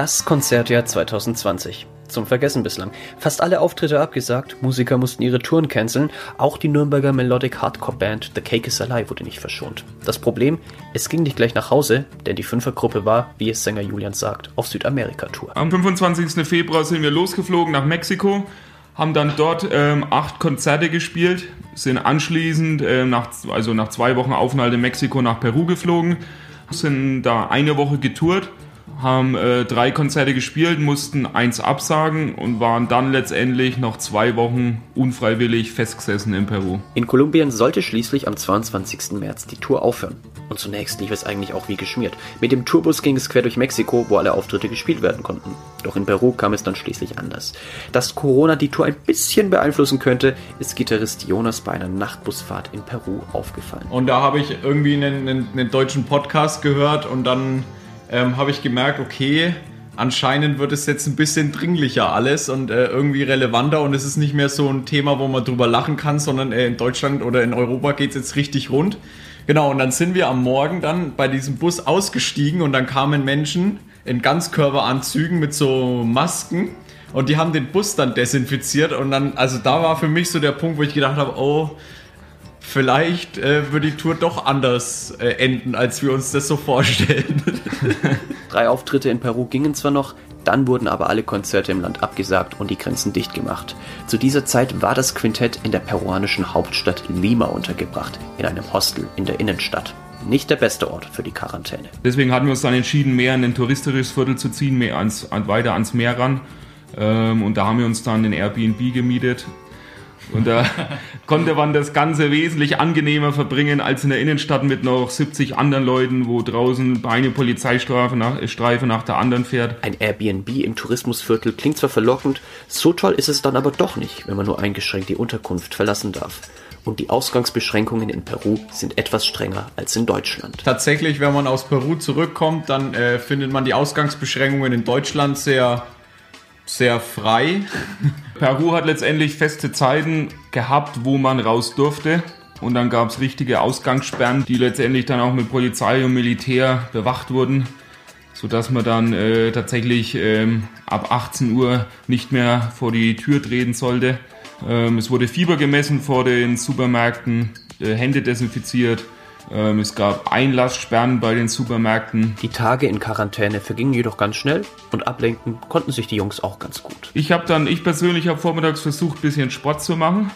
Das Konzertjahr 2020. Zum Vergessen bislang. Fast alle Auftritte abgesagt, Musiker mussten ihre Touren canceln, auch die Nürnberger Melodic Hardcore Band The Cake is Alive wurde nicht verschont. Das Problem, es ging nicht gleich nach Hause, denn die Fünfergruppe war, wie es Sänger Julian sagt, auf Südamerika-Tour. Am 25. Februar sind wir losgeflogen nach Mexiko, haben dann dort ähm, acht Konzerte gespielt, sind anschließend äh, nach, also nach zwei Wochen Aufenthalt in Mexiko nach Peru geflogen, sind da eine Woche getourt haben äh, drei Konzerte gespielt, mussten eins absagen und waren dann letztendlich noch zwei Wochen unfreiwillig festgesessen in Peru. In Kolumbien sollte schließlich am 22. März die Tour aufhören. Und zunächst lief es eigentlich auch wie geschmiert. Mit dem Tourbus ging es quer durch Mexiko, wo alle Auftritte gespielt werden konnten. Doch in Peru kam es dann schließlich anders. Dass Corona die Tour ein bisschen beeinflussen könnte, ist Gitarrist Jonas bei einer Nachtbusfahrt in Peru aufgefallen. Und da habe ich irgendwie einen, einen, einen deutschen Podcast gehört und dann ähm, habe ich gemerkt, okay, anscheinend wird es jetzt ein bisschen dringlicher alles und äh, irgendwie relevanter und es ist nicht mehr so ein Thema, wo man drüber lachen kann, sondern äh, in Deutschland oder in Europa geht es jetzt richtig rund. Genau, und dann sind wir am Morgen dann bei diesem Bus ausgestiegen und dann kamen Menschen in Ganzkörperanzügen mit so Masken und die haben den Bus dann desinfiziert und dann, also da war für mich so der Punkt, wo ich gedacht habe, oh, vielleicht äh, wird die Tour doch anders äh, enden, als wir uns das so vorstellen. Drei Auftritte in Peru gingen zwar noch, dann wurden aber alle Konzerte im Land abgesagt und die Grenzen dicht gemacht. Zu dieser Zeit war das Quintett in der peruanischen Hauptstadt Lima untergebracht, in einem Hostel in der Innenstadt. Nicht der beste Ort für die Quarantäne. Deswegen hatten wir uns dann entschieden, mehr in ein touristisches Viertel zu ziehen, mehr ans, weiter ans Meer ran. Ähm, und da haben wir uns dann den Airbnb gemietet und da konnte man das Ganze wesentlich angenehmer verbringen als in der Innenstadt mit noch 70 anderen Leuten, wo draußen eine Polizeistreife nach, Streife nach der anderen fährt. Ein Airbnb im Tourismusviertel klingt zwar verlockend, so toll ist es dann aber doch nicht, wenn man nur eingeschränkt die Unterkunft verlassen darf. Und die Ausgangsbeschränkungen in Peru sind etwas strenger als in Deutschland. Tatsächlich, wenn man aus Peru zurückkommt, dann äh, findet man die Ausgangsbeschränkungen in Deutschland sehr sehr frei. Peru hat letztendlich feste Zeiten gehabt, wo man raus durfte. Und dann gab es richtige Ausgangssperren, die letztendlich dann auch mit Polizei und Militär bewacht wurden, sodass man dann äh, tatsächlich ähm, ab 18 Uhr nicht mehr vor die Tür treten sollte. Ähm, es wurde Fieber gemessen vor den Supermärkten, äh, Hände desinfiziert. Ähm, es gab Einlasssperren bei den Supermärkten. Die Tage in Quarantäne vergingen jedoch ganz schnell und ablenken konnten sich die Jungs auch ganz gut. Ich habe dann, ich persönlich habe vormittags versucht, ein bisschen Sport zu machen.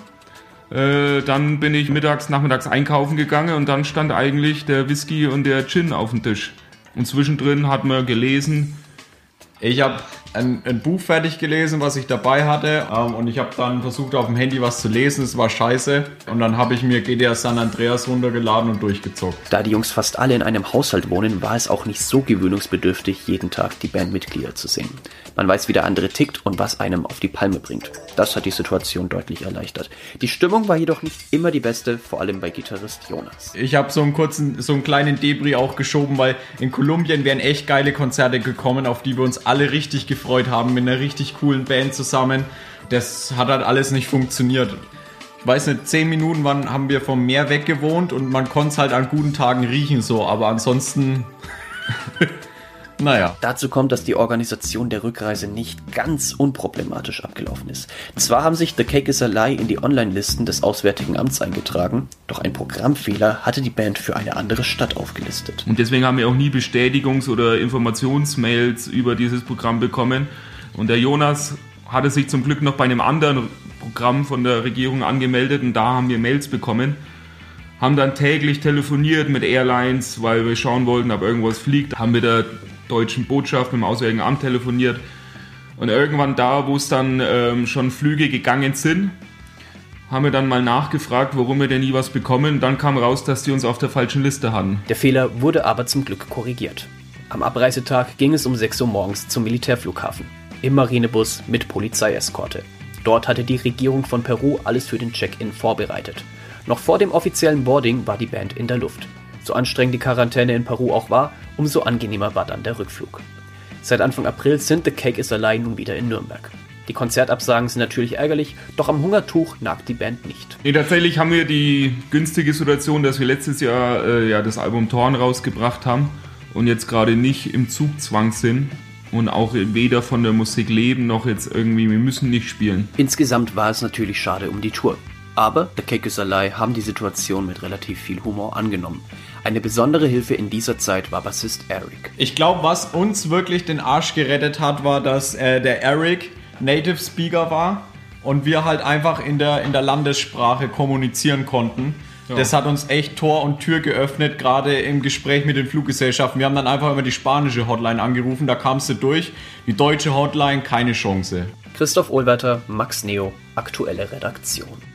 Äh, dann bin ich mittags, nachmittags einkaufen gegangen und dann stand eigentlich der Whisky und der Gin auf dem Tisch. Und zwischendrin hat man gelesen. Ich habe ein, ein, Buch fertig gelesen, was ich dabei hatte. Ähm, und ich habe dann versucht, auf dem Handy was zu lesen. Es war scheiße. Und dann habe ich mir GTA San Andreas runtergeladen und durchgezockt. Da die Jungs fast alle in einem Haushalt wohnen, war es auch nicht so gewöhnungsbedürftig, jeden Tag die Bandmitglieder zu sehen. Man weiß, wie der andere tickt und was einem auf die Palme bringt. Das hat die Situation deutlich erleichtert. Die Stimmung war jedoch nicht immer die beste, vor allem bei Gitarrist Jonas. Ich habe so einen kurzen, so einen kleinen Debris auch geschoben, weil in Kolumbien wären echt geile Konzerte gekommen, auf die wir uns alle richtig gefreut haben, mit einer richtig coolen Band zusammen. Das hat halt alles nicht funktioniert. Ich weiß nicht, zehn Minuten waren, haben wir vom Meer weg gewohnt und man konnte es halt an guten Tagen riechen so, aber ansonsten Naja. Dazu kommt, dass die Organisation der Rückreise nicht ganz unproblematisch abgelaufen ist. Zwar haben sich The Cake is a Lie in die Online-Listen des Auswärtigen Amts eingetragen, doch ein Programmfehler hatte die Band für eine andere Stadt aufgelistet. Und deswegen haben wir auch nie Bestätigungs- oder Informationsmails über dieses Programm bekommen. Und der Jonas hatte sich zum Glück noch bei einem anderen Programm von der Regierung angemeldet und da haben wir Mails bekommen haben dann täglich telefoniert mit Airlines, weil wir schauen wollten, ob irgendwas fliegt. Haben mit der deutschen Botschaft, mit dem Auswärtigen Amt telefoniert. Und irgendwann da, wo es dann ähm, schon Flüge gegangen sind, haben wir dann mal nachgefragt, warum wir denn nie was bekommen. Dann kam raus, dass die uns auf der falschen Liste hatten. Der Fehler wurde aber zum Glück korrigiert. Am Abreisetag ging es um 6 Uhr morgens zum Militärflughafen. Im Marinebus mit Polizeieskorte. Dort hatte die Regierung von Peru alles für den Check-in vorbereitet. Noch vor dem offiziellen Boarding war die Band in der Luft. So anstrengend die Quarantäne in Peru auch war, umso angenehmer war dann der Rückflug. Seit Anfang April sind The Cake is Alive nun wieder in Nürnberg. Die Konzertabsagen sind natürlich ärgerlich, doch am Hungertuch nagt die Band nicht. Nee, tatsächlich haben wir die günstige Situation, dass wir letztes Jahr äh, ja, das Album Torn rausgebracht haben und jetzt gerade nicht im Zugzwang sind und auch weder von der Musik leben noch jetzt irgendwie, wir müssen nicht spielen. Insgesamt war es natürlich schade um die Tour. Aber der Kekusalai haben die Situation mit relativ viel Humor angenommen. Eine besondere Hilfe in dieser Zeit war Bassist Eric. Ich glaube, was uns wirklich den Arsch gerettet hat, war, dass äh, der Eric Native Speaker war und wir halt einfach in der, in der Landessprache kommunizieren konnten. Ja. Das hat uns echt Tor und Tür geöffnet, gerade im Gespräch mit den Fluggesellschaften. Wir haben dann einfach immer die spanische Hotline angerufen, da kamst du durch. Die deutsche Hotline, keine Chance. Christoph Ohlwerter, Max Neo, aktuelle Redaktion.